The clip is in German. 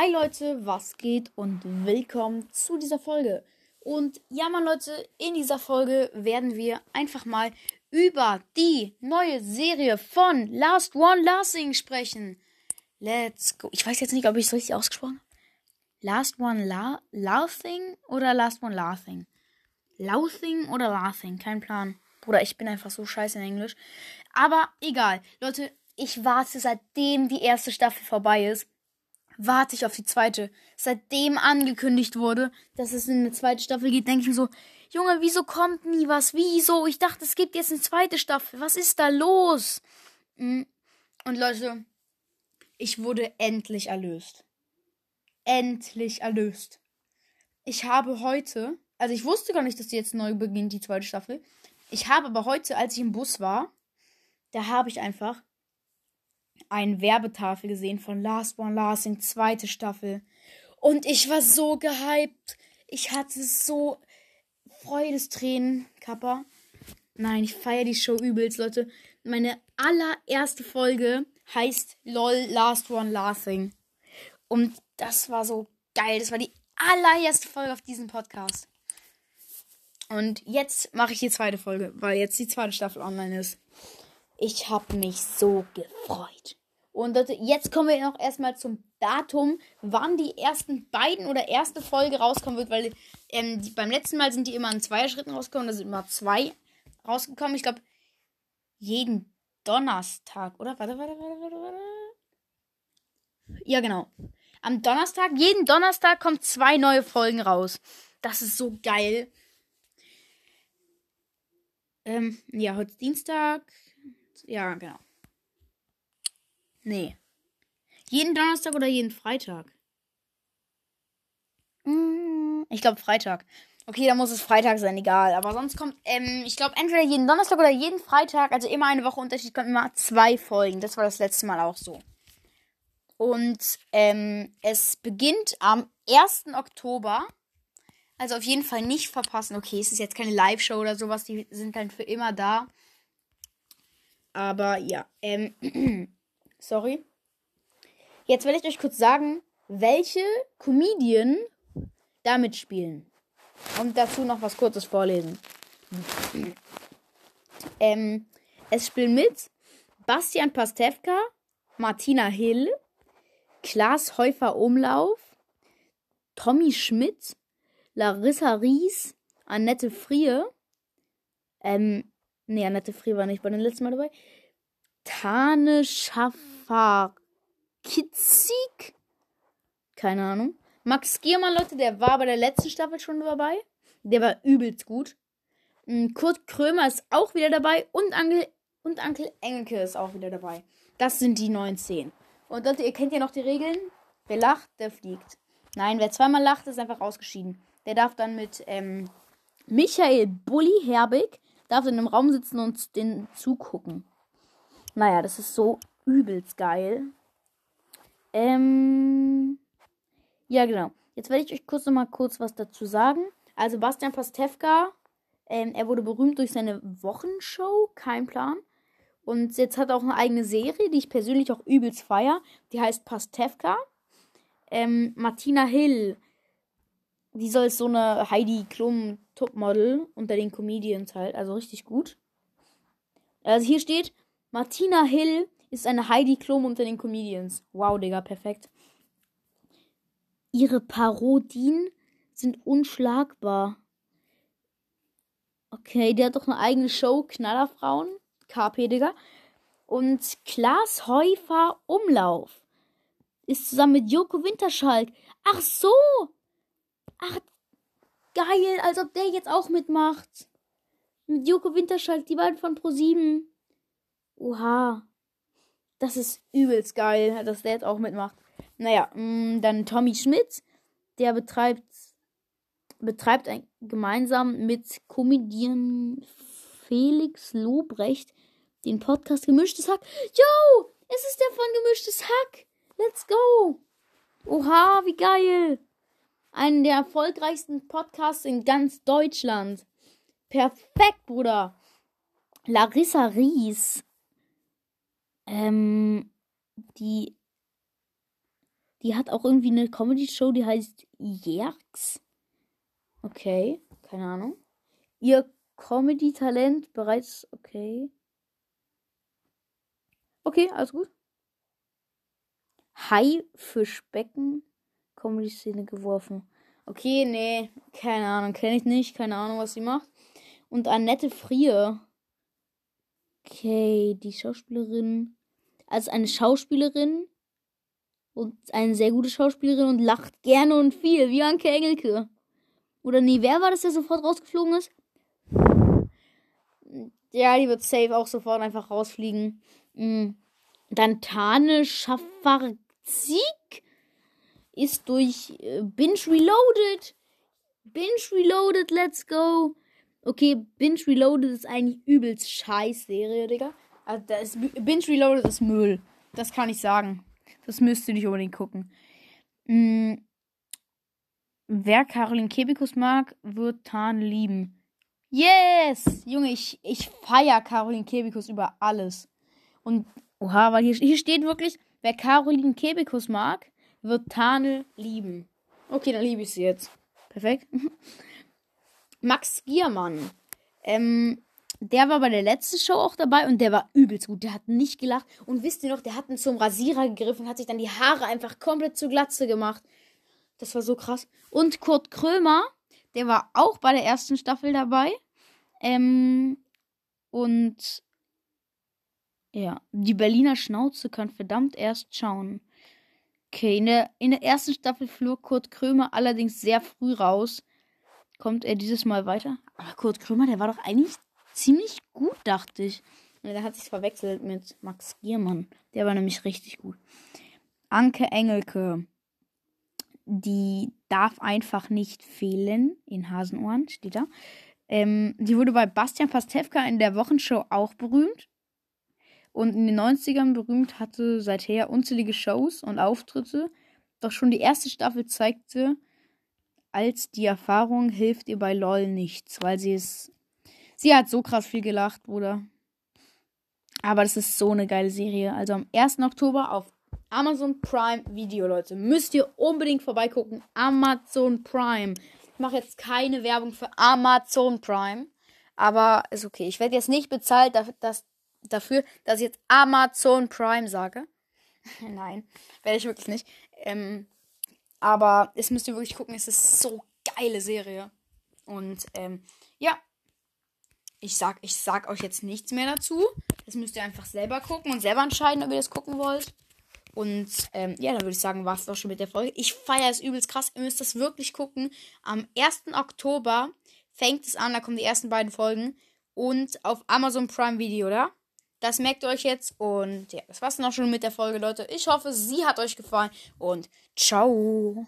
Hi Leute, was geht und willkommen zu dieser Folge. Und ja, Mann Leute, in dieser Folge werden wir einfach mal über die neue Serie von Last One Laughing sprechen. Let's go. Ich weiß jetzt nicht, ob ich es richtig ausgesprochen habe. Last One La Laughing oder Last One Laughing? Laughing oder Laughing? Kein Plan. Bruder, ich bin einfach so scheiße in Englisch. Aber egal. Leute, ich warte seitdem die erste Staffel vorbei ist warte ich auf die zweite. Seitdem angekündigt wurde, dass es in eine zweite Staffel geht, denke ich mir so, Junge, wieso kommt nie was? Wieso? Ich dachte, es gibt jetzt eine zweite Staffel. Was ist da los? Mm. Und Leute, ich wurde endlich erlöst. Endlich erlöst. Ich habe heute, also ich wusste gar nicht, dass die jetzt neu beginnt, die zweite Staffel. Ich habe aber heute, als ich im Bus war, da habe ich einfach eine Werbetafel gesehen von Last One Last in zweite Staffel. Und ich war so gehypt. Ich hatte so Freudestränen, Kappa. Nein, ich feiere die Show übelst, Leute. Meine allererste Folge heißt LOL Last One Laughing. Und das war so geil. Das war die allererste Folge auf diesem Podcast. Und jetzt mache ich die zweite Folge, weil jetzt die zweite Staffel online ist. Ich habe mich so gefreut. Und jetzt kommen wir noch erstmal zum Datum, wann die ersten beiden oder erste Folge rauskommen wird, weil ähm, die, beim letzten Mal sind die immer in zwei Schritten rausgekommen, da sind immer zwei rausgekommen. Ich glaube, jeden Donnerstag, oder? Warte, warte, warte, warte, warte. Ja, genau. Am Donnerstag, jeden Donnerstag kommen zwei neue Folgen raus. Das ist so geil. Ähm, ja, heute Dienstag. Ja, genau. Nee. Jeden Donnerstag oder jeden Freitag? Hm, ich glaube Freitag. Okay, dann muss es Freitag sein, egal. Aber sonst kommt, ähm, ich glaube, entweder jeden Donnerstag oder jeden Freitag, also immer eine Woche Unterschied, kommen immer zwei Folgen. Das war das letzte Mal auch so. Und ähm, es beginnt am 1. Oktober. Also auf jeden Fall nicht verpassen. Okay, es ist jetzt keine Live-Show oder sowas, die sind dann für immer da. Aber ja, ähm, sorry. Jetzt will ich euch kurz sagen, welche Comedian da mitspielen. Und dazu noch was Kurzes vorlesen. ähm, es spielen mit Bastian Pastewka, Martina Hill, Klaas Häufer Umlauf, Tommy Schmidt, Larissa Ries, Annette Frier, ähm, nee, Annette Frier war nicht bei den letzten Mal dabei, Tane Schafar Kitzig? Keine Ahnung. Max Giermann, Leute, der war bei der letzten Staffel schon dabei. Der war übelst gut. Mm, Kurt Krömer ist auch wieder dabei und Ankel, und Ankel Engelke ist auch wieder dabei. Das sind die neuen zehn. Und Leute, ihr kennt ja noch die Regeln. Wer lacht, der fliegt. Nein, wer zweimal lacht, ist einfach ausgeschieden. Der darf dann mit ähm, Michael Bulli Herbig darf in einem Raum sitzen und den zugucken. Naja, das ist so übelst geil. Ähm. Ja, genau. Jetzt werde ich euch kurz noch mal kurz was dazu sagen. Also Bastian Pastewka, ähm, er wurde berühmt durch seine Wochenshow, kein Plan. Und jetzt hat er auch eine eigene Serie, die ich persönlich auch übelst feier. Die heißt Pastewka. Ähm, Martina Hill, die soll so eine Heidi Klum Topmodel unter den Comedians halt, also richtig gut. Also hier steht, Martina Hill ist eine Heidi Klum unter den Comedians. Wow, Digga, perfekt. Ihre Parodien sind unschlagbar. Okay, der hat doch eine eigene Show, Knallerfrauen. KP, Digga. Und Klaas Häufer Umlauf ist zusammen mit Joko Winterschalk. Ach so! Ach, geil, als ob der jetzt auch mitmacht. Mit Joko Winterschalk, die beiden von Pro7. Oha. Das ist übelst geil, dass der jetzt auch mitmacht. Naja, mh, mm, dann Tommy Schmidt. Der betreibt, betreibt ein, gemeinsam mit Comedian Felix Lobrecht den Podcast Gemischtes Hack. Yo, es ist der von Gemischtes Hack. Let's go. Oha, wie geil. Einen der erfolgreichsten Podcasts in ganz Deutschland. Perfekt, Bruder. Larissa Ries ähm, die Die hat auch irgendwie eine Comedy-Show, die heißt Jerks. Okay, keine Ahnung. Ihr Comedy-Talent bereits okay. Okay, alles gut. Haifischbecken Comedy-Szene geworfen. Okay, nee, keine Ahnung, kenne ich nicht, keine Ahnung, was sie macht. Und Annette Frier. Okay, die Schauspielerin. Also eine Schauspielerin und eine sehr gute Schauspielerin und lacht gerne und viel, wie Anke Engelke. Oder nee, wer war das, der sofort rausgeflogen ist? Ja, die wird safe auch sofort einfach rausfliegen. Mhm. Dann Tane Schafarzig ist durch äh, Binge Reloaded. Binge Reloaded, let's go. Okay, Binge Reloaded ist eigentlich übelst scheiß Serie, Digga. Also das ist, Binge Reloaded ist Müll. Das kann ich sagen. Das müsst ihr nicht unbedingt gucken. Mhm. Wer Caroline Kebekus mag, wird Tan lieben. Yes! Junge, ich, ich feier Caroline Kebekus über alles. Und, oha, weil hier, hier steht wirklich, wer Caroline Kebekus mag, wird Tanel lieben. Okay, dann liebe ich sie jetzt. Perfekt. Max Giermann. Ähm, der war bei der letzten Show auch dabei und der war übelst gut. Der hat nicht gelacht. Und wisst ihr noch, der hat zum Rasierer gegriffen und hat sich dann die Haare einfach komplett zu Glatze gemacht. Das war so krass. Und Kurt Krömer, der war auch bei der ersten Staffel dabei. Ähm, und ja, die Berliner Schnauze kann verdammt erst schauen. Okay, in der, in der ersten Staffel flog Kurt Krömer allerdings sehr früh raus. Kommt er dieses Mal weiter? Aber Kurt Krömer, der war doch eigentlich ziemlich gut, dachte ich. Der hat sich verwechselt mit Max Giermann. Der war nämlich richtig gut. Anke Engelke die darf einfach nicht fehlen. In Hasenohren steht da. Ähm, die wurde bei Bastian Pastewka in der Wochenshow auch berühmt. Und in den 90ern berühmt hatte seither unzählige Shows und Auftritte. Doch schon die erste Staffel zeigte, als die Erfahrung hilft ihr bei LOL nichts, weil sie ist. Sie hat so krass viel gelacht, Bruder. Aber das ist so eine geile Serie. Also am 1. Oktober auf Amazon Prime Video, Leute. Müsst ihr unbedingt vorbeigucken. Amazon Prime. Ich mache jetzt keine Werbung für Amazon Prime. Aber ist okay. Ich werde jetzt nicht bezahlt dass, dafür, dass ich jetzt Amazon Prime sage. Nein, werde ich wirklich nicht. Ähm, aber es müsst ihr wirklich gucken. Es ist so geile Serie. Und ähm, ja, ich sag, ich sag euch jetzt nichts mehr dazu. Das müsst ihr einfach selber gucken und selber entscheiden, ob ihr das gucken wollt. Und ähm, ja, dann würde ich sagen, war es doch schon mit der Folge. Ich feiere es übelst krass. Ihr müsst das wirklich gucken. Am 1. Oktober fängt es an, da kommen die ersten beiden Folgen. Und auf Amazon Prime Video, oder? Das merkt ihr euch jetzt. Und ja, das war's dann auch schon mit der Folge, Leute. Ich hoffe, sie hat euch gefallen. Und ciao.